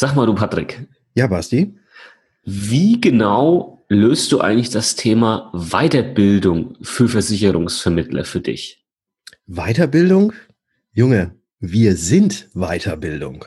Sag mal du, Patrick. Ja, Basti. Wie genau löst du eigentlich das Thema Weiterbildung für Versicherungsvermittler für dich? Weiterbildung? Junge, wir sind Weiterbildung.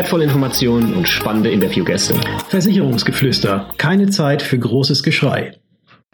wertvolle Informationen und spannende Interviewgäste. Versicherungsgeflüster. Keine Zeit für großes Geschrei.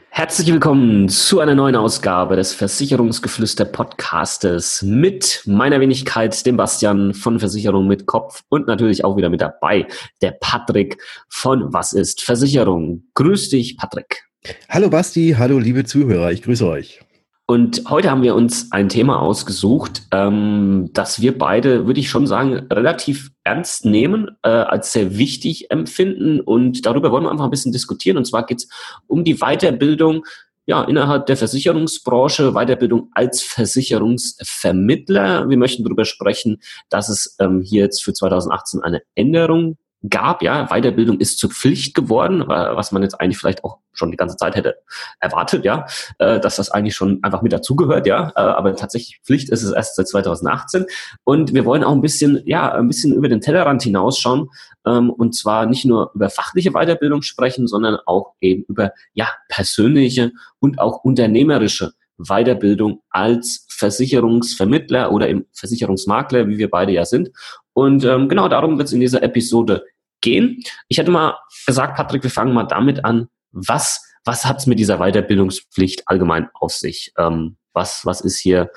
Herzlich willkommen zu einer neuen Ausgabe des Versicherungsgeflüster Podcastes mit meiner Wenigkeit, dem Bastian von Versicherung mit Kopf und natürlich auch wieder mit dabei der Patrick von Was ist Versicherung. Grüß dich, Patrick. Hallo Basti, hallo liebe Zuhörer, ich grüße euch. Und heute haben wir uns ein Thema ausgesucht, ähm, das wir beide, würde ich schon sagen, relativ ernst nehmen, äh, als sehr wichtig empfinden. Und darüber wollen wir einfach ein bisschen diskutieren. Und zwar geht es um die Weiterbildung ja, innerhalb der Versicherungsbranche, Weiterbildung als Versicherungsvermittler. Wir möchten darüber sprechen, dass es ähm, hier jetzt für 2018 eine Änderung gab. Ja, Weiterbildung ist zur Pflicht geworden, was man jetzt eigentlich vielleicht auch schon die ganze Zeit hätte erwartet, ja, äh, dass das eigentlich schon einfach mit dazugehört, ja. Äh, aber tatsächlich Pflicht ist es erst seit 2018. Und wir wollen auch ein bisschen, ja, ein bisschen über den Tellerrand hinausschauen ähm, und zwar nicht nur über fachliche Weiterbildung sprechen, sondern auch eben über ja persönliche und auch unternehmerische Weiterbildung als Versicherungsvermittler oder im Versicherungsmakler, wie wir beide ja sind. Und ähm, genau darum wird es in dieser Episode gehen. Ich hätte mal gesagt, Patrick, wir fangen mal damit an, was, was hat es mit dieser Weiterbildungspflicht allgemein auf sich? Ähm, was, was ist hier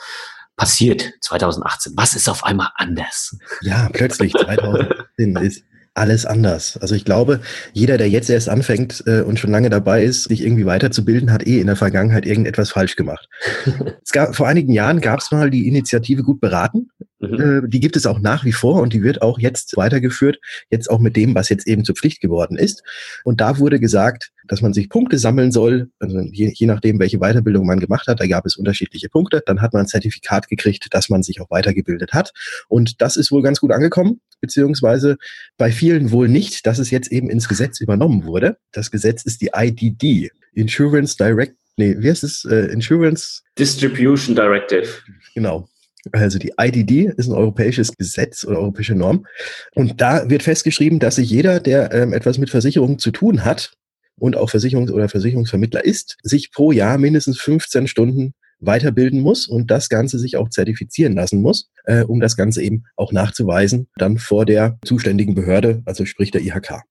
passiert 2018? Was ist auf einmal anders? Ja, plötzlich 2018 ist alles anders. Also ich glaube, jeder, der jetzt erst anfängt äh, und schon lange dabei ist, sich irgendwie weiterzubilden, hat eh in der Vergangenheit irgendetwas falsch gemacht. es gab, vor einigen Jahren gab es mal die Initiative Gut beraten. Mhm. Äh, die gibt es auch nach wie vor und die wird auch jetzt weitergeführt, jetzt auch mit dem, was jetzt eben zur Pflicht geworden ist. Und da wurde gesagt, dass man sich Punkte sammeln soll, also je, je nachdem, welche Weiterbildung man gemacht hat, da gab es unterschiedliche Punkte. Dann hat man ein Zertifikat gekriegt, dass man sich auch weitergebildet hat. Und das ist wohl ganz gut angekommen, beziehungsweise bei vielen wohl nicht, dass es jetzt eben ins Gesetz übernommen wurde. Das Gesetz ist die IDD, Insurance Direct, nee, wie heißt es? Uh, Insurance Distribution Directive. Genau. Also die IDD ist ein europäisches Gesetz oder europäische Norm. Und da wird festgeschrieben, dass sich jeder, der ähm, etwas mit Versicherungen zu tun hat, und auch Versicherungs- oder Versicherungsvermittler ist, sich pro Jahr mindestens 15 Stunden weiterbilden muss und das Ganze sich auch zertifizieren lassen muss, äh, um das Ganze eben auch nachzuweisen, dann vor der zuständigen Behörde, also sprich der IHK.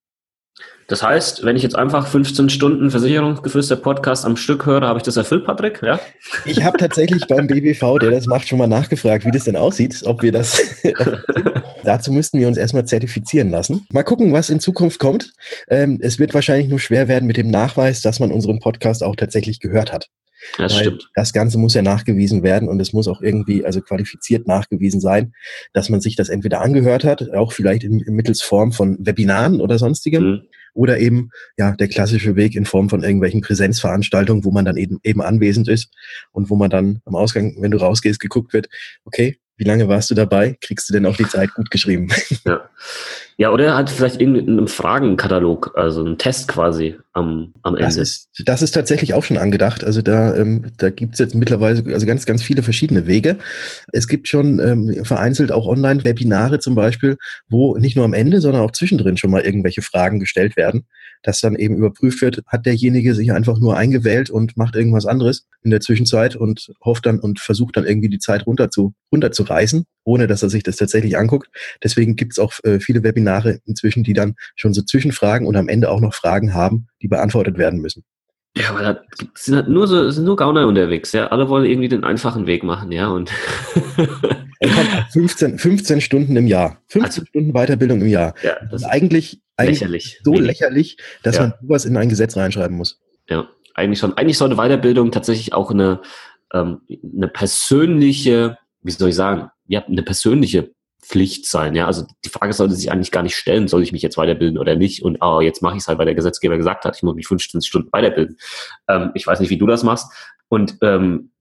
Das heißt, wenn ich jetzt einfach 15 Stunden Versicherungsgeflüster Podcast am Stück höre, habe ich das erfüllt, Patrick? Ja? Ich habe tatsächlich beim BBV, der das macht, schon mal nachgefragt, wie das denn aussieht, ob wir das. Dazu müssten wir uns erstmal zertifizieren lassen. Mal gucken, was in Zukunft kommt. Ähm, es wird wahrscheinlich nur schwer werden mit dem Nachweis, dass man unseren Podcast auch tatsächlich gehört hat. Das Weil stimmt. Das Ganze muss ja nachgewiesen werden und es muss auch irgendwie, also qualifiziert nachgewiesen sein, dass man sich das entweder angehört hat, auch vielleicht in, in mittels Form von Webinaren oder sonstigem, mhm. oder eben ja der klassische Weg in Form von irgendwelchen Präsenzveranstaltungen, wo man dann eben eben anwesend ist und wo man dann am Ausgang, wenn du rausgehst, geguckt wird, okay, wie lange warst du dabei? Kriegst du denn auch die Zeit gut geschrieben? Ja, ja oder hat vielleicht irgendeinen Fragenkatalog, also einen Test quasi am, am Ende. Das ist, das ist tatsächlich auch schon angedacht. Also da, ähm, da gibt es jetzt mittlerweile also ganz, ganz viele verschiedene Wege. Es gibt schon ähm, vereinzelt auch Online-Webinare zum Beispiel, wo nicht nur am Ende, sondern auch zwischendrin schon mal irgendwelche Fragen gestellt werden, dass dann eben überprüft wird, hat derjenige sich einfach nur eingewählt und macht irgendwas anderes in der Zwischenzeit und hofft dann und versucht dann irgendwie die Zeit runter zu, runter zu reißen, ohne dass er sich das tatsächlich anguckt. Deswegen gibt es auch äh, viele Webinare inzwischen, die dann schon so Zwischenfragen und am Ende auch noch Fragen haben, die beantwortet werden müssen. Ja, aber da sind halt nur so, sind nur Gauner unterwegs, ja. Alle wollen irgendwie den einfachen Weg machen, ja. Und 15, 15 Stunden im Jahr. 15 also, Stunden Weiterbildung im Jahr. Ja, das ist eigentlich, eigentlich lächerlich. so lächerlich, dass ja. man sowas in ein Gesetz reinschreiben muss. Ja, eigentlich schon. Eigentlich sollte Weiterbildung tatsächlich auch eine, ähm, eine persönliche, wie soll ich sagen, ja, eine persönliche Pflicht sein. Ja, also die Frage sollte sich eigentlich gar nicht stellen, soll ich mich jetzt weiterbilden oder nicht? Und oh, jetzt mache ich es halt, weil der Gesetzgeber gesagt hat, ich muss mich 15 Stunden weiterbilden. Ähm, ich weiß nicht, wie du das machst. Und ähm,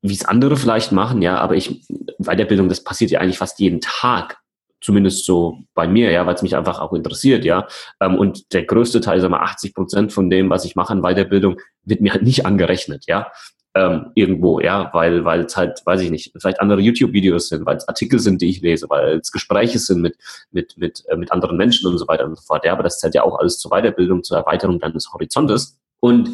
wie es andere vielleicht machen, ja, aber ich, Weiterbildung, das passiert ja eigentlich fast jeden Tag. Zumindest so bei mir, ja, weil es mich einfach auch interessiert, ja. Ähm, und der größte Teil, sagen wir 80 Prozent von dem, was ich mache an Weiterbildung, wird mir halt nicht angerechnet, ja. Ähm, irgendwo, ja, weil weil es halt, weiß ich nicht, vielleicht andere YouTube-Videos sind, weil es Artikel sind, die ich lese, weil es Gespräche sind mit mit mit äh, mit anderen Menschen und so weiter und so fort. Ja, aber das zählt ja auch alles zur Weiterbildung, zur Erweiterung deines Horizontes. Und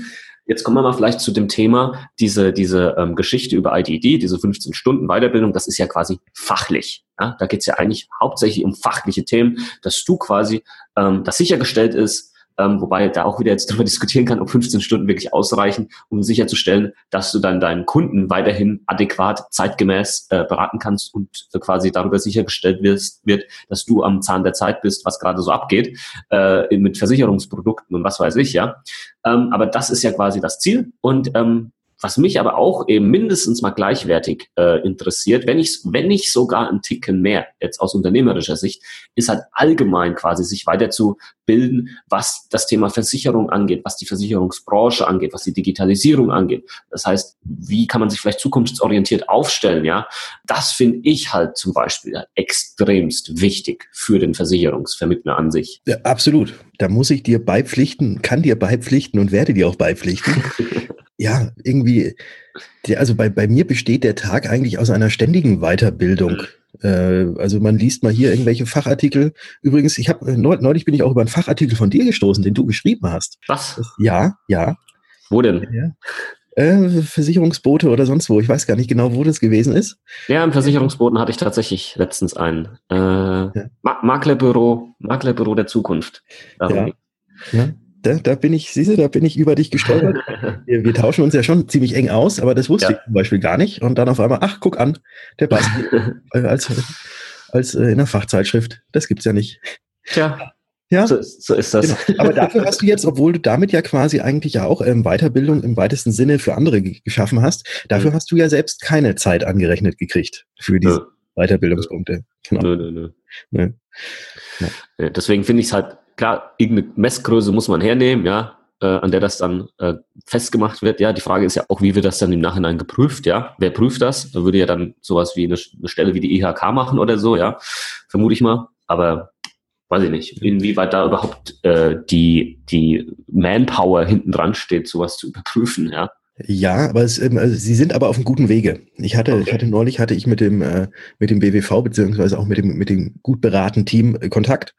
Jetzt kommen wir mal vielleicht zu dem Thema, diese, diese ähm, Geschichte über IDD, diese 15 Stunden Weiterbildung, das ist ja quasi fachlich. Ja? Da geht es ja eigentlich hauptsächlich um fachliche Themen, dass du quasi, ähm, das sichergestellt ist, ähm, wobei da auch wieder jetzt darüber diskutieren kann, ob 15 Stunden wirklich ausreichen, um sicherzustellen, dass du dann deinen Kunden weiterhin adäquat, zeitgemäß äh, beraten kannst und äh, quasi darüber sichergestellt wirst, wird, dass du am Zahn der Zeit bist, was gerade so abgeht, äh, mit Versicherungsprodukten und was weiß ich, ja. Ähm, aber das ist ja quasi das Ziel und ähm, was mich aber auch eben mindestens mal gleichwertig äh, interessiert, wenn ich, wenn nicht sogar ein Ticken mehr, jetzt aus unternehmerischer Sicht, ist halt allgemein quasi sich weiterzubilden, was das Thema Versicherung angeht, was die Versicherungsbranche angeht, was die Digitalisierung angeht. Das heißt, wie kann man sich vielleicht zukunftsorientiert aufstellen, ja? Das finde ich halt zum Beispiel extremst wichtig für den Versicherungsvermittler an sich. Ja, absolut. Da muss ich dir beipflichten, kann dir beipflichten und werde dir auch beipflichten. ja, irgendwie, also bei, bei mir besteht der Tag eigentlich aus einer ständigen Weiterbildung. Mhm. Äh, also man liest mal hier irgendwelche Fachartikel. Übrigens, ich habe neulich bin ich auch über einen Fachartikel von dir gestoßen, den du geschrieben hast. Was? Ja, ja. Wo denn? Ja. Äh, Versicherungsboote oder sonst wo. Ich weiß gar nicht genau, wo das gewesen ist. Ja, im Versicherungsboten hatte ich tatsächlich letztens einen. Äh, ja. Maklerbüro, Maklerbüro der Zukunft. Darum ja. ja da, da bin ich, siehst du, da bin ich über dich gestolpert. wir, wir, tauschen uns ja schon ziemlich eng aus, aber das wusste ja. ich zum Beispiel gar nicht. Und dann auf einmal, ach, guck an, der Basti äh, als, als äh, in der Fachzeitschrift. Das gibt's ja nicht. Tja. Ja, so, so ist das. Genau. Aber dafür hast du jetzt, obwohl du damit ja quasi eigentlich ja auch ähm, Weiterbildung im weitesten Sinne für andere geschaffen hast, dafür mhm. hast du ja selbst keine Zeit angerechnet gekriegt für diese ja. Weiterbildungspunkte. Genau. Nö, nö, nö. Ja. Deswegen finde ich es halt klar, irgendeine Messgröße muss man hernehmen, ja, äh, an der das dann äh, festgemacht wird. Ja, die Frage ist ja auch, wie wird das dann im Nachhinein geprüft, ja? Wer prüft das? Da würde ja dann sowas wie eine, eine Stelle wie die IHK machen oder so, ja, vermute ich mal. Aber weiß ich nicht, inwieweit da überhaupt äh, die, die Manpower hinten dran steht, sowas zu überprüfen, ja. Ja, aber es, ähm, also sie sind aber auf einem guten Wege. Ich hatte, okay. ich hatte neulich hatte ich mit dem äh, mit dem BWV beziehungsweise auch mit dem mit dem gut beratenen Team äh, Kontakt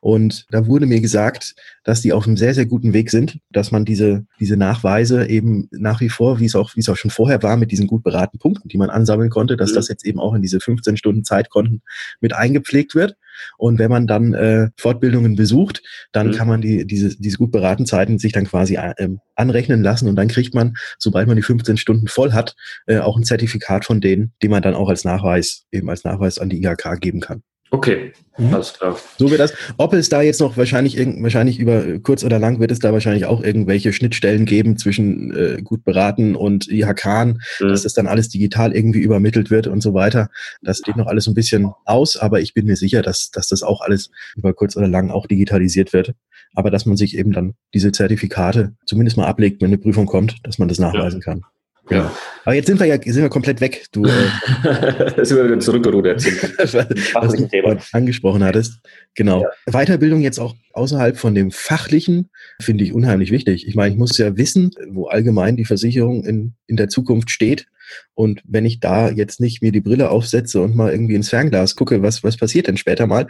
und da wurde mir gesagt, dass die auf einem sehr sehr guten Weg sind, dass man diese diese Nachweise eben nach wie vor, wie es auch wie es auch schon vorher war mit diesen gut beratenen Punkten, die man ansammeln konnte, dass mhm. das jetzt eben auch in diese 15 Stunden Zeitkonten mit eingepflegt wird und wenn man dann äh, Fortbildungen besucht, dann mhm. kann man die, diese, diese gut beraten Zeiten sich dann quasi äh, anrechnen lassen und dann kriegt man, sobald man die 15 Stunden voll hat, äh, auch ein Zertifikat von denen, die man dann auch als Nachweis, eben als Nachweis an die IHK geben kann. Okay, mhm. alles klar. So wird das. Ob es da jetzt noch wahrscheinlich, wahrscheinlich über kurz oder lang wird es da wahrscheinlich auch irgendwelche Schnittstellen geben zwischen äh, gut beraten und IHK, mhm. dass das dann alles digital irgendwie übermittelt wird und so weiter. Das steht noch alles ein bisschen aus, aber ich bin mir sicher, dass, dass das auch alles über kurz oder lang auch digitalisiert wird. Aber dass man sich eben dann diese Zertifikate zumindest mal ablegt, wenn eine Prüfung kommt, dass man das nachweisen ja. kann. Ja. Aber jetzt sind wir ja sind wir komplett weg. Du äh, sind wir wieder zurückgerudert. was du Thema. angesprochen hattest. Genau. Ja. Weiterbildung jetzt auch außerhalb von dem fachlichen finde ich unheimlich wichtig. Ich meine, ich muss ja wissen, wo allgemein die Versicherung in, in der Zukunft steht. Und wenn ich da jetzt nicht mir die Brille aufsetze und mal irgendwie ins Fernglas gucke, was, was passiert denn später mal,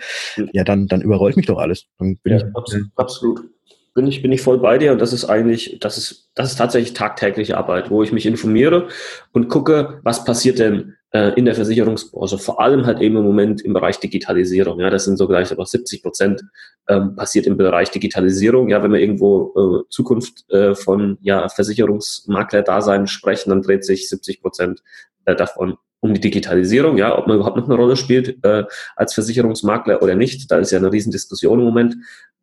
ja, dann, dann überrollt mich doch alles. Dann bin ja, ich, absolut. Bin ich, bin ich voll bei dir und das ist eigentlich, das ist, das ist tatsächlich tagtägliche Arbeit, wo ich mich informiere und gucke, was passiert denn äh, in der Versicherungsbranche, vor allem halt eben im Moment im Bereich Digitalisierung. Ja, das sind so gleich aber 70 Prozent ähm, passiert im Bereich Digitalisierung. Ja, wenn wir irgendwo äh, Zukunft äh, von ja, Versicherungsmakler-Dasein sprechen, dann dreht sich 70 Prozent äh, davon um die Digitalisierung, ja, ob man überhaupt noch eine Rolle spielt äh, als Versicherungsmakler oder nicht. Da ist ja eine Riesendiskussion im Moment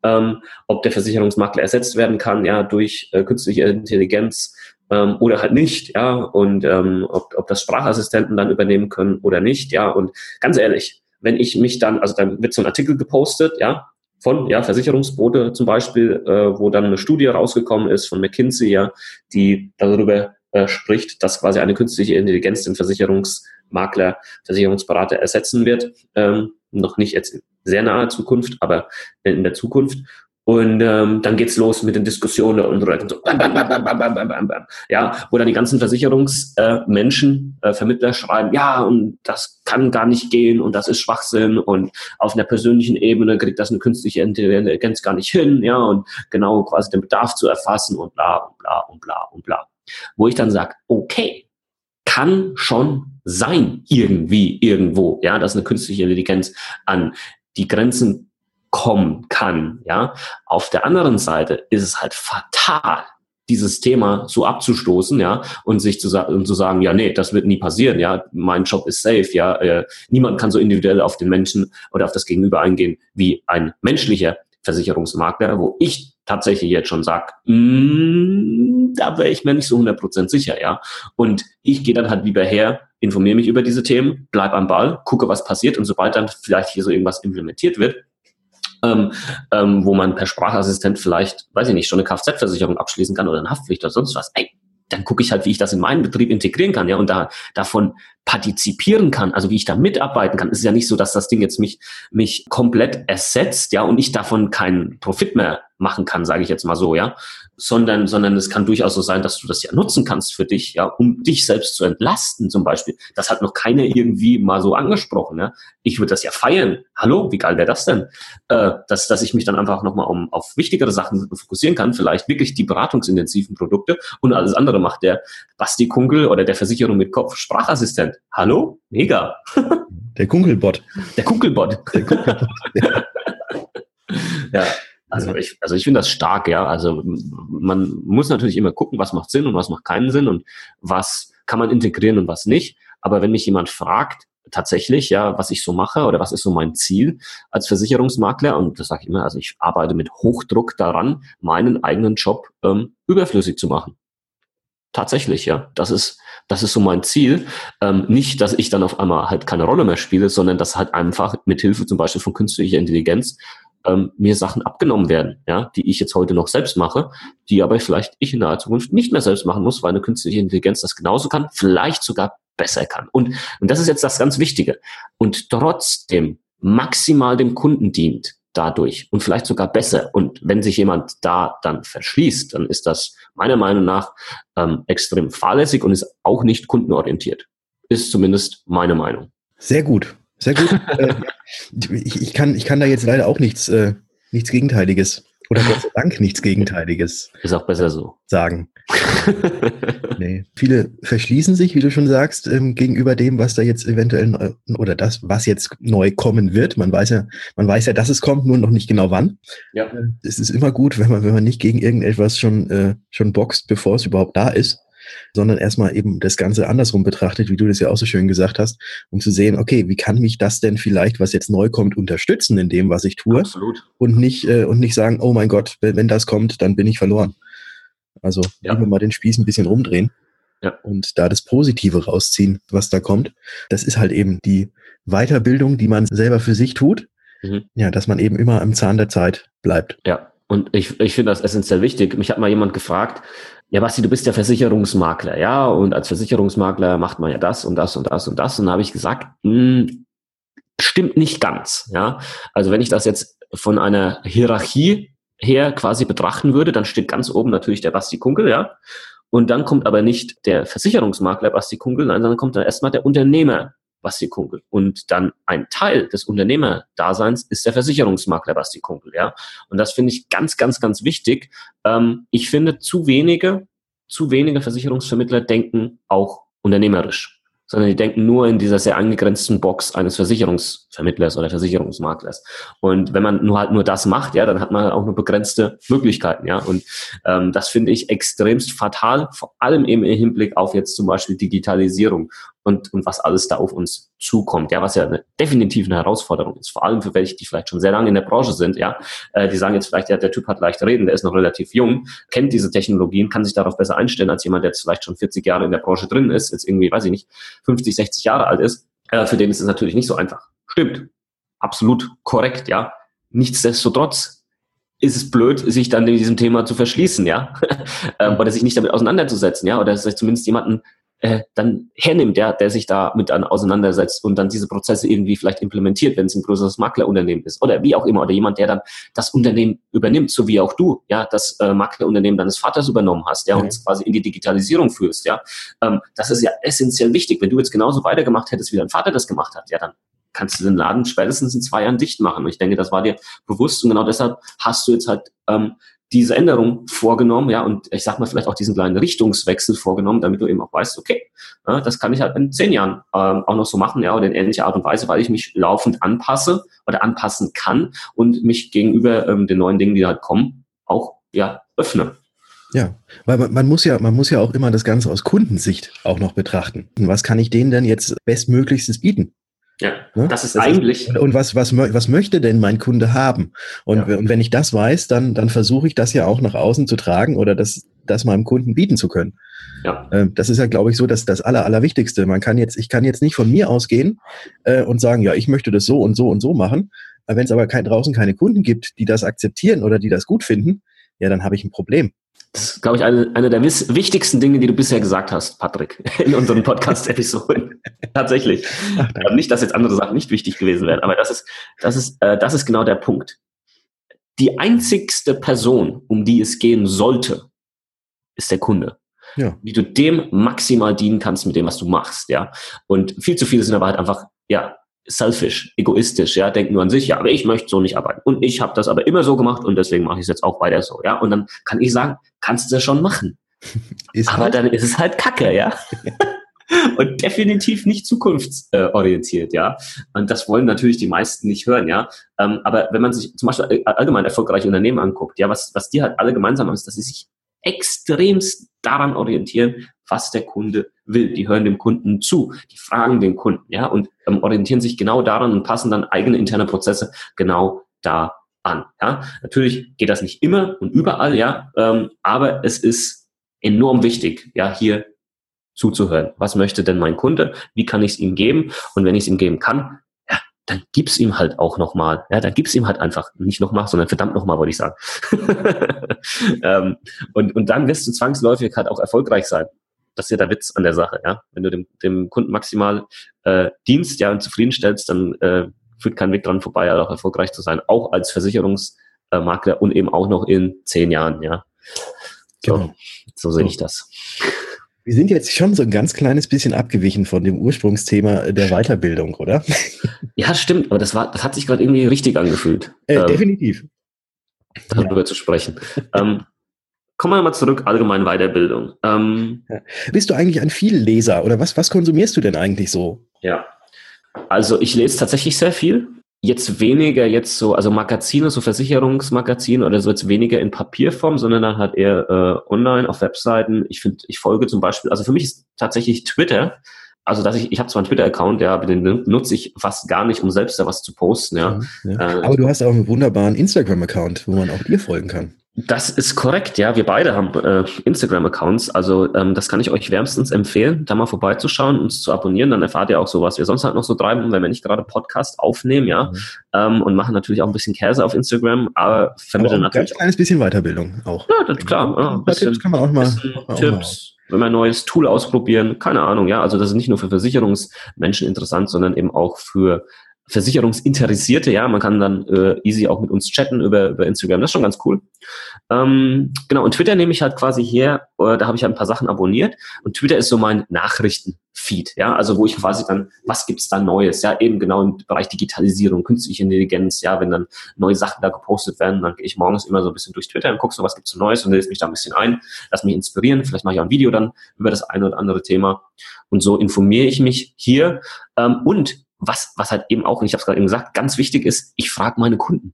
ähm, ob der Versicherungsmakler ersetzt werden kann, ja, durch äh, künstliche Intelligenz ähm, oder halt nicht, ja, und ähm, ob, ob das Sprachassistenten dann übernehmen können oder nicht, ja, und ganz ehrlich, wenn ich mich dann, also dann wird so ein Artikel gepostet, ja, von ja, Versicherungsboote zum Beispiel, äh, wo dann eine Studie rausgekommen ist von McKinsey, ja, die darüber äh, spricht, dass quasi eine künstliche Intelligenz den Versicherungsmakler, Versicherungsberater ersetzen wird. Ähm, noch nicht jetzt in sehr naher Zukunft, aber in der Zukunft. Und ähm, dann geht's los mit den Diskussionen und so. Bam, bam, bam, bam, bam, bam, bam, bam, Ja, wo dann die ganzen Versicherungsmenschen, äh, äh, Vermittler schreiben, ja, und das kann gar nicht gehen und das ist Schwachsinn und auf einer persönlichen Ebene kriegt das eine künstliche Intelligenz gar nicht hin, ja, und genau quasi den Bedarf zu erfassen und bla und bla und bla und bla. Wo ich dann sage, okay, kann schon sein, irgendwie, irgendwo, ja, dass eine künstliche Intelligenz an die Grenzen kommen kann. Ja, auf der anderen Seite ist es halt fatal, dieses Thema so abzustoßen, ja, und sich zu, und zu sagen, ja, nee, das wird nie passieren, ja, mein Job ist safe, ja, äh, niemand kann so individuell auf den Menschen oder auf das Gegenüber eingehen wie ein menschlicher Versicherungsmakler, wo ich tatsächlich jetzt schon sage, mm, da wäre ich mir nicht so 100% sicher, ja. Und ich gehe dann halt lieber her, informiere mich über diese Themen, bleib am Ball, gucke, was passiert und sobald dann vielleicht hier so irgendwas implementiert wird, ähm, ähm, wo man per Sprachassistent vielleicht, weiß ich nicht, schon eine Kfz-Versicherung abschließen kann oder eine Haftpflicht oder sonst was. Ey, dann gucke ich halt, wie ich das in meinen Betrieb integrieren kann, ja, und da davon partizipieren kann, also wie ich da mitarbeiten kann. Es ist ja nicht so, dass das Ding jetzt mich mich komplett ersetzt, ja, und ich davon keinen Profit mehr machen kann, sage ich jetzt mal so, ja, sondern, sondern es kann durchaus so sein, dass du das ja nutzen kannst für dich, ja, um dich selbst zu entlasten zum Beispiel. Das hat noch keiner irgendwie mal so angesprochen, ja. Ich würde das ja feiern. Hallo, wie geil wäre das denn? Äh, dass, dass ich mich dann einfach nochmal um, auf wichtigere Sachen fokussieren kann, vielleicht wirklich die beratungsintensiven Produkte und alles andere macht der Basti Kunkel oder der Versicherung mit Kopf Sprachassistent. Hallo? Mega. Der Kunkelbot. Der Kunkelbot. Der Kunkelbot. ja. ja. Also ich, also ich finde das stark, ja. Also man muss natürlich immer gucken, was macht Sinn und was macht keinen Sinn und was kann man integrieren und was nicht. Aber wenn mich jemand fragt, tatsächlich, ja, was ich so mache oder was ist so mein Ziel als Versicherungsmakler, und das sage ich immer, also ich arbeite mit Hochdruck daran, meinen eigenen Job ähm, überflüssig zu machen. Tatsächlich, ja. Das ist, das ist so mein Ziel. Ähm, nicht, dass ich dann auf einmal halt keine Rolle mehr spiele, sondern dass halt einfach mit Hilfe zum Beispiel von künstlicher Intelligenz ähm, mir Sachen abgenommen werden, ja, die ich jetzt heute noch selbst mache, die aber vielleicht ich in naher Zukunft nicht mehr selbst machen muss, weil eine künstliche Intelligenz das genauso kann, vielleicht sogar besser kann. Und, und das ist jetzt das ganz Wichtige. Und trotzdem maximal dem Kunden dient dadurch und vielleicht sogar besser. Und wenn sich jemand da dann verschließt, dann ist das meiner Meinung nach ähm, extrem fahrlässig und ist auch nicht kundenorientiert. Ist zumindest meine Meinung. Sehr gut. Sehr gut. Äh, ich, ich, kann, ich kann da jetzt leider auch nichts, äh, nichts Gegenteiliges oder Gott sei Dank nichts Gegenteiliges. Ist auch besser so. Sagen. nee. Viele verschließen sich, wie du schon sagst, ähm, gegenüber dem, was da jetzt eventuell neu, oder das, was jetzt neu kommen wird. Man weiß ja, man weiß ja, dass es kommt, nur noch nicht genau wann. Ja. Äh, es ist immer gut, wenn man, wenn man nicht gegen irgendetwas schon, äh, schon boxt, bevor es überhaupt da ist sondern erstmal eben das Ganze andersrum betrachtet, wie du das ja auch so schön gesagt hast, um zu sehen, okay, wie kann mich das denn vielleicht, was jetzt neu kommt, unterstützen in dem, was ich tue? Absolut. Und nicht, äh, und nicht sagen, oh mein Gott, wenn, wenn das kommt, dann bin ich verloren. Also ja. wir mal den Spieß ein bisschen rumdrehen ja. und da das Positive rausziehen, was da kommt. Das ist halt eben die Weiterbildung, die man selber für sich tut. Mhm. Ja, dass man eben immer am Zahn der Zeit bleibt. Ja, und ich, ich finde das essentiell wichtig. Mich hat mal jemand gefragt, ja, Basti, du bist ja Versicherungsmakler, ja, und als Versicherungsmakler macht man ja das und das und das und das. Und da habe ich gesagt, mh, hm, stimmt nicht ganz, ja. Also wenn ich das jetzt von einer Hierarchie her quasi betrachten würde, dann steht ganz oben natürlich der Basti Kunkel, ja. Und dann kommt aber nicht der Versicherungsmakler Basti Kunkel, nein, dann kommt dann erstmal der Unternehmer Basti Kunkel. Und dann ein Teil des Unternehmerdaseins ist der Versicherungsmakler Basti Kunkel, ja. Und das finde ich ganz, ganz, ganz wichtig. Ähm, ich finde, zu wenige, zu wenige Versicherungsvermittler denken auch unternehmerisch sondern die denken nur in dieser sehr angegrenzten Box eines Versicherungsvermittlers oder Versicherungsmaklers. Und wenn man nur halt nur das macht, ja, dann hat man auch nur begrenzte Möglichkeiten, ja. Und ähm, das finde ich extremst fatal, vor allem eben im Hinblick auf jetzt zum Beispiel Digitalisierung und, und was alles da auf uns zukommt, ja, was ja eine, definitiv eine Herausforderung ist, vor allem für welche, die vielleicht schon sehr lange in der Branche sind, ja, äh, die sagen jetzt vielleicht, ja, der Typ hat leicht reden, der ist noch relativ jung, kennt diese Technologien, kann sich darauf besser einstellen als jemand, der jetzt vielleicht schon 40 Jahre in der Branche drin ist, jetzt irgendwie, weiß ich nicht, 50, 60 Jahre alt ist, äh, für den ist es natürlich nicht so einfach Stimmt. Absolut korrekt, ja. Nichtsdestotrotz ist es blöd, sich dann in diesem Thema zu verschließen, ja. Ähm, oder sich nicht damit auseinanderzusetzen, ja. Oder sich zumindest jemanden äh, dann hernimmt, ja, der sich da mit dann auseinandersetzt und dann diese Prozesse irgendwie vielleicht implementiert, wenn es ein größeres Maklerunternehmen ist oder wie auch immer oder jemand, der dann das Unternehmen übernimmt, so wie auch du, ja, das äh, Maklerunternehmen deines Vaters übernommen hast, ja, mhm. und es quasi in die Digitalisierung führst, ja, ähm, das ist ja essentiell wichtig. Wenn du jetzt genauso weitergemacht hättest, wie dein Vater das gemacht hat, ja, dann kannst du den Laden spätestens in zwei Jahren dicht machen. Und ich denke, das war dir bewusst und genau deshalb hast du jetzt halt ähm, diese Änderung vorgenommen, ja, und ich sag mal vielleicht auch diesen kleinen Richtungswechsel vorgenommen, damit du eben auch weißt, okay, ja, das kann ich halt in zehn Jahren ähm, auch noch so machen, ja, oder in ähnlicher Art und Weise, weil ich mich laufend anpasse oder anpassen kann und mich gegenüber ähm, den neuen Dingen, die halt kommen, auch ja öffne. Ja, weil man, man, muss ja, man muss ja auch immer das Ganze aus Kundensicht auch noch betrachten. Was kann ich denen denn jetzt bestmöglichstes bieten? Ja, ne? das ist das eigentlich. Ist, und was, was, was möchte denn mein Kunde haben? Und, ja. und wenn ich das weiß, dann, dann versuche ich das ja auch nach außen zu tragen oder das, das meinem Kunden bieten zu können. Ja. Ähm, das ist ja, glaube ich, so dass das Aller, Allerwichtigste. Man kann jetzt, ich kann jetzt nicht von mir ausgehen äh, und sagen, ja, ich möchte das so und so und so machen. Wenn es aber kein, draußen keine Kunden gibt, die das akzeptieren oder die das gut finden, ja, dann habe ich ein Problem. Das ist, glaube ich, eine, eine der wichtigsten Dinge, die du bisher gesagt hast, Patrick, in unseren Podcast-Episoden. Tatsächlich. Ach, nicht, dass jetzt andere Sachen nicht wichtig gewesen wären, aber das ist, das ist, äh, das ist genau der Punkt. Die einzigste Person, um die es gehen sollte, ist der Kunde. Ja. Wie du dem maximal dienen kannst mit dem, was du machst, ja. Und viel zu viele sind aber halt einfach, ja, selfish, egoistisch, ja, denken nur an sich, ja, aber ich möchte so nicht arbeiten. Und ich habe das aber immer so gemacht und deswegen mache ich es jetzt auch weiter so, ja. Und dann kann ich sagen, kannst du das schon machen. aber halt. dann ist es halt Kacke, ja. und definitiv nicht zukunftsorientiert, ja. Und das wollen natürlich die meisten nicht hören, ja. Ähm, aber wenn man sich zum Beispiel allgemein erfolgreiche Unternehmen anguckt, ja, was, was die halt alle gemeinsam haben, ist, dass sie sich extremst daran orientieren, was der Kunde will. Die hören dem Kunden zu, die fragen den Kunden, ja, und ähm, orientieren sich genau daran und passen dann eigene interne Prozesse genau da an. Ja, natürlich geht das nicht immer und überall, ja, ähm, aber es ist enorm wichtig, ja, hier zuzuhören. Was möchte denn mein Kunde? Wie kann ich es ihm geben? Und wenn ich es ihm geben kann, ja, dann gib's ihm halt auch nochmal. Ja, dann gib's ihm halt einfach nicht nochmal, sondern verdammt nochmal, wollte ich sagen. ähm, und, und dann wirst du zwangsläufig halt auch erfolgreich sein. Das ist ja der Witz an der Sache, ja. Wenn du dem, dem Kunden maximal äh, dienst, ja, und zufriedenstellst, dann äh, führt kein Weg dran vorbei, auch erfolgreich zu sein, auch als Versicherungsmakler und eben auch noch in zehn Jahren, ja. So, genau. so sehe ich das. Wir sind jetzt schon so ein ganz kleines bisschen abgewichen von dem Ursprungsthema der Weiterbildung, oder? Ja, stimmt, aber das war, das hat sich gerade irgendwie richtig angefühlt. Äh, ähm, definitiv. Darüber ja. zu sprechen. ähm, kommen wir mal zurück, allgemein Weiterbildung. Ähm, ja. Bist du eigentlich ein Vielleser oder was, was konsumierst du denn eigentlich so? Ja. Also ich lese tatsächlich sehr viel jetzt weniger jetzt so, also Magazine, so Versicherungsmagazine oder so jetzt weniger in Papierform, sondern dann halt eher äh, online auf Webseiten. Ich finde, ich folge zum Beispiel, also für mich ist tatsächlich Twitter, also dass ich, ich habe zwar einen Twitter-Account, ja, aber den nutze ich fast gar nicht, um selbst da was zu posten, ja. ja. Äh, aber du hast auch einen wunderbaren Instagram-Account, wo man auch dir folgen kann. Das ist korrekt, ja. Wir beide haben äh, Instagram-Accounts. Also ähm, das kann ich euch wärmstens empfehlen, da mal vorbeizuschauen, uns zu abonnieren. Dann erfahrt ihr auch so, was wir sonst halt noch so treiben, wenn wir nicht gerade Podcast aufnehmen, ja. Mhm. Ähm, und machen natürlich auch ein bisschen Käse auf Instagram, aber vermitteln aber natürlich. Ein kleines bisschen Weiterbildung auch. Ja, das ist klar. Ja, bisschen, Tipps kann man auch mal. Auch Tipps, mal. wenn wir ein neues Tool ausprobieren, keine Ahnung, ja. Also das ist nicht nur für Versicherungsmenschen interessant, sondern eben auch für Versicherungsinteressierte, ja, man kann dann äh, easy auch mit uns chatten über, über Instagram, das ist schon ganz cool. Ähm, genau, und Twitter nehme ich halt quasi her, äh, da habe ich halt ein paar Sachen abonniert. Und Twitter ist so mein Nachrichtenfeed, ja, also wo ich quasi dann, was gibt's da Neues, ja, eben genau im Bereich Digitalisierung, künstliche Intelligenz, ja, wenn dann neue Sachen da gepostet werden, dann gehe ich morgens immer so ein bisschen durch Twitter und gucke so, was gibt's so Neues und lese mich da ein bisschen ein, lass mich inspirieren, vielleicht mache ich auch ein Video dann über das eine oder andere Thema. Und so informiere ich mich hier. Ähm, und was, was halt eben auch, und ich habe es gerade eben gesagt, ganz wichtig ist, ich frage meine Kunden.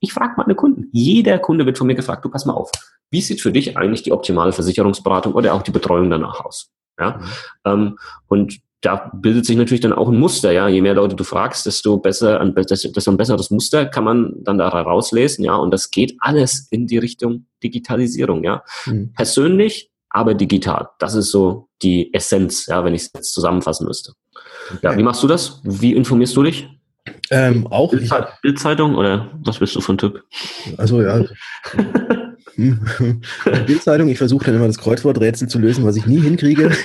Ich frage meine Kunden. Jeder Kunde wird von mir gefragt, du pass mal auf, wie sieht für dich eigentlich die optimale Versicherungsberatung oder auch die Betreuung danach aus? Ja? Mhm. Ähm, und da bildet sich natürlich dann auch ein Muster, ja. Je mehr Leute du fragst, desto besser, desto ein besseres Muster kann man dann da rauslesen, ja. Und das geht alles in die Richtung Digitalisierung, ja. Mhm. Persönlich, aber digital. Das ist so die Essenz, ja, wenn ich es jetzt zusammenfassen müsste. Ja, wie machst du das? Wie informierst du dich? Ähm, auch. Bildzeitung Bild oder was bist du für ein Typ? Also ja. Bildzeitung, ich versuche dann immer das Kreuzworträtsel zu lösen, was ich nie hinkriege.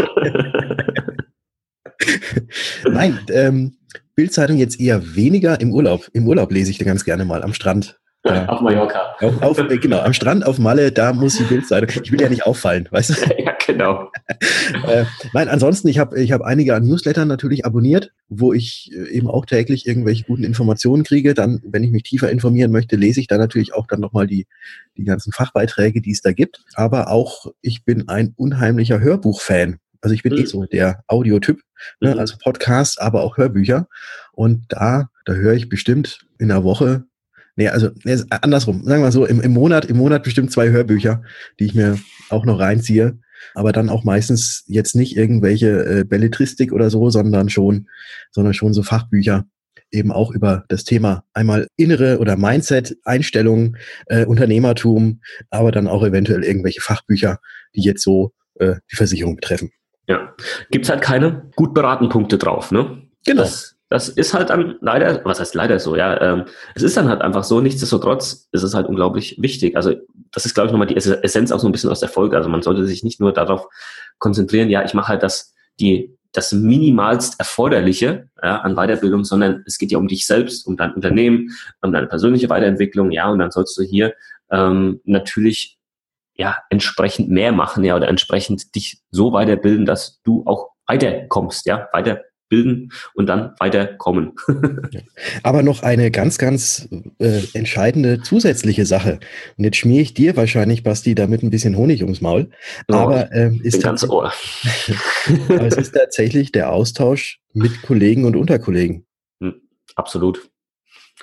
Nein, ähm, Bildzeitung jetzt eher weniger im Urlaub. Im Urlaub lese ich dann ganz gerne mal am Strand. Ja, auf Mallorca. Auf, auf, äh, genau, am Strand auf Malle, da muss die Bildzeitung. Ich will ja nicht auffallen, weißt du? Ja, genau. äh, nein, ansonsten, ich habe ich hab einige an Newslettern natürlich abonniert, wo ich äh, eben auch täglich irgendwelche guten Informationen kriege. Dann, wenn ich mich tiefer informieren möchte, lese ich da natürlich auch dann nochmal die, die ganzen Fachbeiträge, die es da gibt. Aber auch, ich bin ein unheimlicher Hörbuchfan. Also ich bin mhm. eh so der Audiotyp, ne? Mhm. also Podcast, aber auch Hörbücher. Und da, da höre ich bestimmt in der Woche, nee, also nee, andersrum, sagen wir so, im, im Monat, im Monat bestimmt zwei Hörbücher, die ich mir auch noch reinziehe. Aber dann auch meistens jetzt nicht irgendwelche äh, Belletristik oder so, sondern schon, sondern schon so Fachbücher, eben auch über das Thema einmal innere oder Mindset, Einstellungen, äh, Unternehmertum, aber dann auch eventuell irgendwelche Fachbücher, die jetzt so äh, die Versicherung betreffen. Ja, gibt's halt keine gut beraten Punkte drauf, ne? Genau. Das, das ist halt dann leider, was heißt leider so, ja, ähm, es ist dann halt einfach so, nichtsdestotrotz ist es halt unglaublich wichtig. Also das ist, glaube ich, nochmal die Essenz auch so ein bisschen aus der Folge. Also man sollte sich nicht nur darauf konzentrieren, ja, ich mache halt das, die, das minimalst Erforderliche ja, an Weiterbildung, sondern es geht ja um dich selbst, um dein Unternehmen, um deine persönliche Weiterentwicklung, ja, und dann sollst du hier ähm, natürlich ja, entsprechend mehr machen, ja, oder entsprechend dich so weiterbilden, dass du auch weiterkommst, ja, weiterbilden und dann weiterkommen. Aber noch eine ganz, ganz äh, entscheidende zusätzliche Sache. Und jetzt schmier ich dir wahrscheinlich, Basti, damit ein bisschen Honig ums Maul. Oh, aber, ähm, ist ganz Ohr. aber es ist tatsächlich der Austausch mit Kollegen und Unterkollegen. Hm, absolut.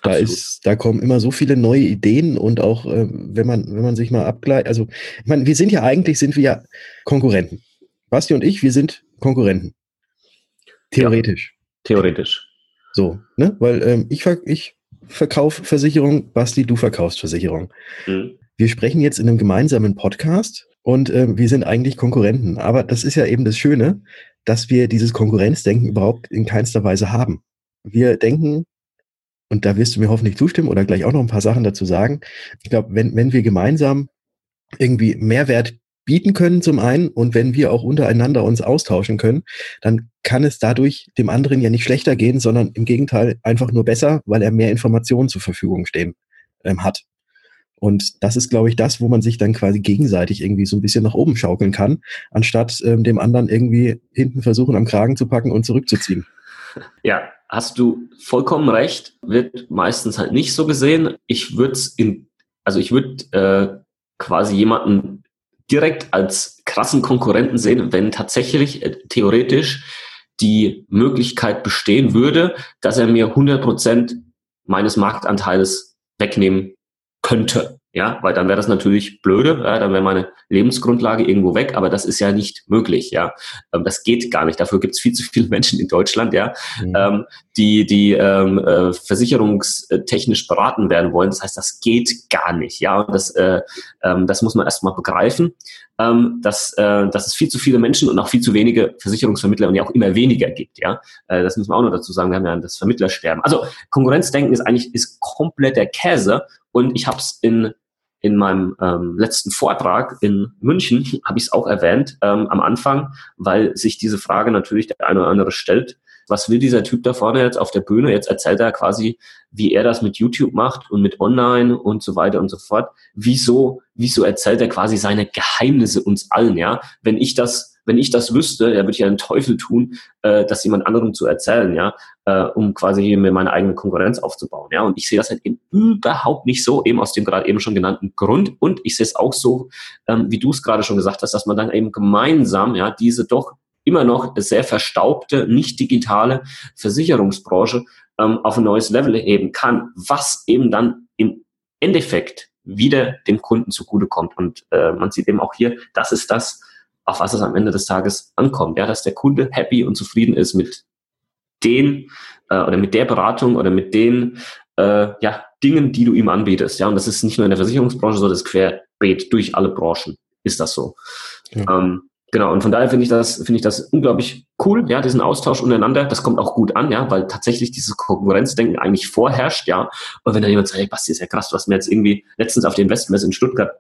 Da ist, da kommen immer so viele neue Ideen und auch, äh, wenn man, wenn man sich mal abgleicht, also, ich meine, wir sind ja eigentlich, sind wir ja Konkurrenten. Basti und ich, wir sind Konkurrenten. Theoretisch. Theoretisch. So, ne? Weil ähm, ich, ich verkaufe Versicherung, Basti, du verkaufst Versicherung. Mhm. Wir sprechen jetzt in einem gemeinsamen Podcast und äh, wir sind eigentlich Konkurrenten. Aber das ist ja eben das Schöne, dass wir dieses Konkurrenzdenken überhaupt in keinster Weise haben. Wir denken, und da wirst du mir hoffentlich zustimmen oder gleich auch noch ein paar Sachen dazu sagen. Ich glaube, wenn, wenn wir gemeinsam irgendwie Mehrwert bieten können zum einen und wenn wir auch untereinander uns austauschen können, dann kann es dadurch dem anderen ja nicht schlechter gehen, sondern im Gegenteil einfach nur besser, weil er mehr Informationen zur Verfügung stehen ähm, hat. Und das ist, glaube ich, das, wo man sich dann quasi gegenseitig irgendwie so ein bisschen nach oben schaukeln kann, anstatt ähm, dem anderen irgendwie hinten versuchen, am Kragen zu packen und zurückzuziehen. Ja, hast du vollkommen recht, wird meistens halt nicht so gesehen. Ich würde es in, also ich würde äh, quasi jemanden direkt als krassen Konkurrenten sehen, wenn tatsächlich äh, theoretisch die Möglichkeit bestehen würde, dass er mir 100 Prozent meines Marktanteils wegnehmen könnte. Ja, weil dann wäre das natürlich blöde, ja, dann wäre meine Lebensgrundlage irgendwo weg, aber das ist ja nicht möglich, ja. Ähm, das geht gar nicht. Dafür gibt es viel zu viele Menschen in Deutschland, ja, mhm. ähm, die, die ähm, äh, versicherungstechnisch beraten werden wollen. Das heißt, das geht gar nicht, ja. Und das, äh, ähm, das muss man erstmal begreifen, ähm, dass, äh, dass es viel zu viele Menschen und auch viel zu wenige Versicherungsvermittler und ja auch immer weniger gibt, ja. Äh, das müssen wir auch noch dazu sagen. Wir haben ja das Vermittlersterben. Also Konkurrenzdenken ist eigentlich ist komplett der Käse und ich habe es in in meinem ähm, letzten Vortrag in München habe ich es auch erwähnt ähm, am Anfang, weil sich diese Frage natürlich der eine oder andere stellt. Was will dieser Typ da vorne jetzt auf der Bühne? Jetzt erzählt er quasi, wie er das mit YouTube macht und mit Online und so weiter und so fort. Wieso, wieso erzählt er quasi seine Geheimnisse uns allen, ja? Wenn ich das wenn ich das wüsste, ja, würde ich einen Teufel tun, äh, das jemand anderem zu erzählen, ja, äh, um quasi mir meine eigene Konkurrenz aufzubauen, ja. Und ich sehe das halt eben überhaupt nicht so, eben aus dem gerade eben schon genannten Grund. Und ich sehe es auch so, ähm, wie du es gerade schon gesagt hast, dass man dann eben gemeinsam, ja, diese doch immer noch sehr verstaubte, nicht digitale Versicherungsbranche ähm, auf ein neues Level heben kann, was eben dann im Endeffekt wieder dem Kunden zugutekommt. Und äh, man sieht eben auch hier, das ist das, auf was es am Ende des Tages ankommt. Ja, dass der Kunde happy und zufrieden ist mit den äh, oder mit der Beratung oder mit den äh, ja, Dingen, die du ihm anbietest. Ja, und das ist nicht nur in der Versicherungsbranche so, das ist querbeet durch alle Branchen ist das so. Ja. Ähm, Genau, und von daher finde ich das, finde ich das unglaublich cool, ja, diesen Austausch untereinander. Das kommt auch gut an, ja, weil tatsächlich dieses Konkurrenzdenken eigentlich vorherrscht, ja. Und wenn da jemand sagt, hey, Basti, ist ja krass, du hast mir jetzt irgendwie letztens auf den Investments in Stuttgart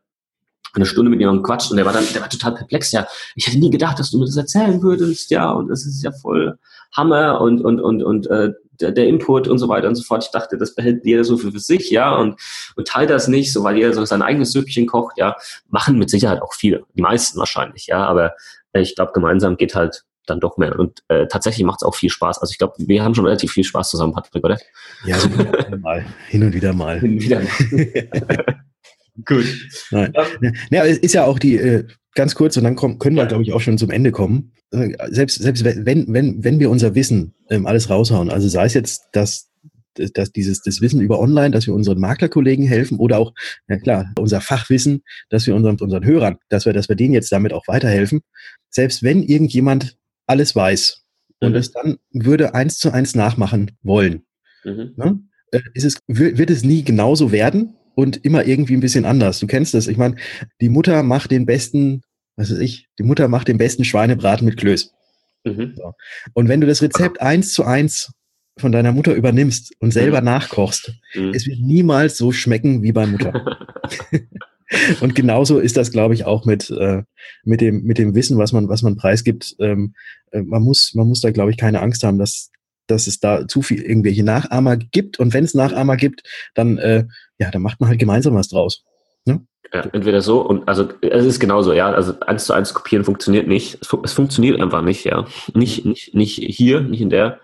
eine Stunde mit jemandem quatscht und der war dann, der war total perplex, ja. Ich hätte nie gedacht, dass du mir das erzählen würdest, ja, und es ist ja voll Hammer und, und, und, und, äh, der, der Input und so weiter und so fort. Ich dachte, das behält jeder so für, für sich, ja, und, und teilt das nicht, so weil jeder so sein eigenes Süppchen kocht, ja. Machen mit Sicherheit auch viele, die meisten wahrscheinlich, ja, aber äh, ich glaube, gemeinsam geht halt dann doch mehr. Und äh, tatsächlich macht es auch viel Spaß. Also ich glaube, wir haben schon relativ viel Spaß zusammen, Patrick, oder? Ja, mal. Hin und wieder mal. Hin und wieder mal. Gut. Nein. Ja. ja, ist ja auch die, äh, ganz kurz, und dann kommen, können wir, glaube ich, auch schon zum Ende kommen. Äh, selbst, selbst wenn, wenn, wenn wir unser Wissen ähm, alles raushauen, also sei es jetzt, dass dass dieses das Wissen über Online, dass wir unseren Maklerkollegen helfen oder auch, ja klar, unser Fachwissen, dass wir unseren, unseren Hörern, dass wir, dass wir denen jetzt damit auch weiterhelfen. Selbst wenn irgendjemand alles weiß mhm. und es dann würde eins zu eins nachmachen wollen, mhm. ne, äh, ist es, wird es nie genauso werden, und immer irgendwie ein bisschen anders. Du kennst das. Ich meine, die Mutter macht den besten, was weiß ich, die Mutter macht den besten Schweinebraten mit Klöß. Mhm. So. Und wenn du das Rezept eins zu eins von deiner Mutter übernimmst und selber mhm. nachkochst, mhm. es wird niemals so schmecken wie bei Mutter. und genauso ist das, glaube ich, auch mit, äh, mit, dem, mit dem Wissen, was man, was man preisgibt. Ähm, äh, man, muss, man muss da, glaube ich, keine Angst haben, dass, dass es da zu viel irgendwelche Nachahmer gibt. Und wenn es Nachahmer gibt, dann, äh, ja, dann macht man halt gemeinsam was draus. Ne? Ja, entweder so und also es ist genauso, ja. Also eins zu eins kopieren funktioniert nicht. Es, es funktioniert einfach nicht, ja. Nicht, nicht, nicht hier, nicht in der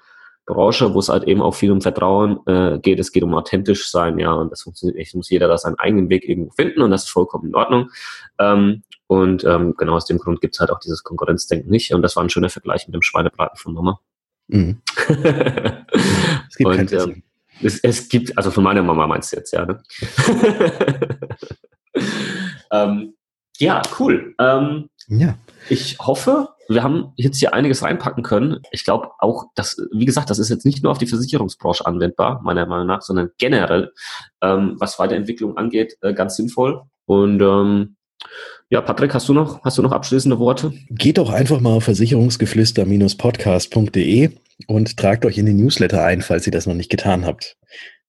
Branche, wo es halt eben auch viel um Vertrauen äh, geht. Es geht um authentisch sein, ja. Und das funktioniert nicht. Es muss jeder da seinen eigenen Weg irgendwo finden und das ist vollkommen in Ordnung. Ähm, und ähm, genau aus dem Grund gibt es halt auch dieses Konkurrenzdenken nicht. Und das war ein schöner Vergleich mit dem Schweinebraten von Mama. Mhm. es gibt und, ähm, es, es, gibt, also von meiner Mama meinst du jetzt, ja. Ne? ähm, ja, cool. Ähm, ja. Ich hoffe, wir haben jetzt hier einiges reinpacken können. Ich glaube auch, dass, wie gesagt, das ist jetzt nicht nur auf die Versicherungsbranche anwendbar, meiner Meinung nach, sondern generell, ähm, was Weiterentwicklung angeht, äh, ganz sinnvoll. Und ähm, ja, Patrick, hast du noch, hast du noch abschließende Worte? Geht doch einfach mal auf versicherungsgeflüster-podcast.de und tragt euch in den Newsletter ein, falls ihr das noch nicht getan habt.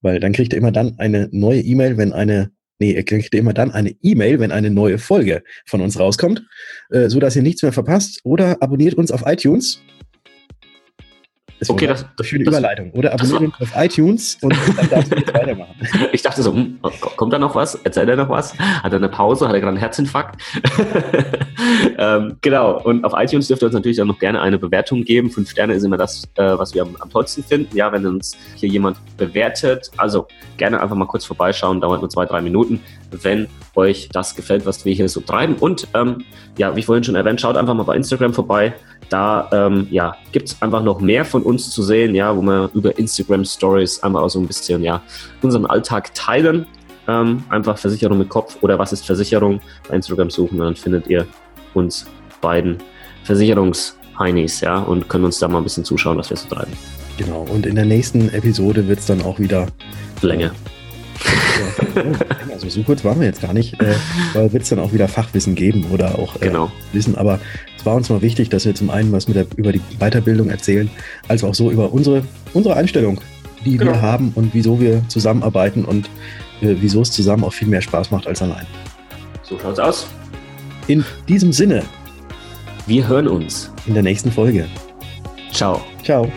Weil dann kriegt ihr immer dann eine neue E-Mail, wenn eine, nee, ihr kriegt immer dann eine E-Mail, wenn eine neue Folge von uns rauskommt, äh, so dass ihr nichts mehr verpasst. Oder abonniert uns auf iTunes das okay, das, das schöne das, Überleitung. Oder abonniert uns auf iTunes und dann darfst du jetzt weitermachen. Ich dachte so, hm, kommt da noch was? Erzählt er noch was? Hat er eine Pause? Hat er gerade einen Herzinfarkt? ähm, genau. Und auf iTunes dürft ihr uns natürlich auch noch gerne eine Bewertung geben. Fünf Sterne ist immer das, äh, was wir am, am tollsten finden. Ja, wenn uns hier jemand bewertet. Also gerne einfach mal kurz vorbeischauen. Dauert nur zwei, drei Minuten. Wenn euch das gefällt, was wir hier so treiben. Und ähm, ja, wie vorhin schon erwähnt, schaut einfach mal bei Instagram vorbei. Da ähm, ja, gibt es einfach noch mehr von uns zu sehen, ja, wo wir über Instagram Stories einmal auch so ein bisschen ja, unseren Alltag teilen. Ähm, einfach Versicherung mit Kopf oder was ist Versicherung bei Instagram suchen und dann findet ihr uns beiden Versicherungsheinis, ja, und können uns da mal ein bisschen zuschauen, was wir so treiben. Genau, und in der nächsten Episode wird es dann auch wieder länger. also so kurz waren wir jetzt gar nicht, äh, weil wird es dann auch wieder Fachwissen geben oder auch äh, genau. Wissen. Aber es war uns mal wichtig, dass wir zum einen was mit der, über die Weiterbildung erzählen, als auch so über unsere, unsere Einstellung, die genau. wir haben und wieso wir zusammenarbeiten und äh, wieso es zusammen auch viel mehr Spaß macht als allein. So schaut's aus. In diesem Sinne. Wir hören uns in der nächsten Folge. Ciao. Ciao.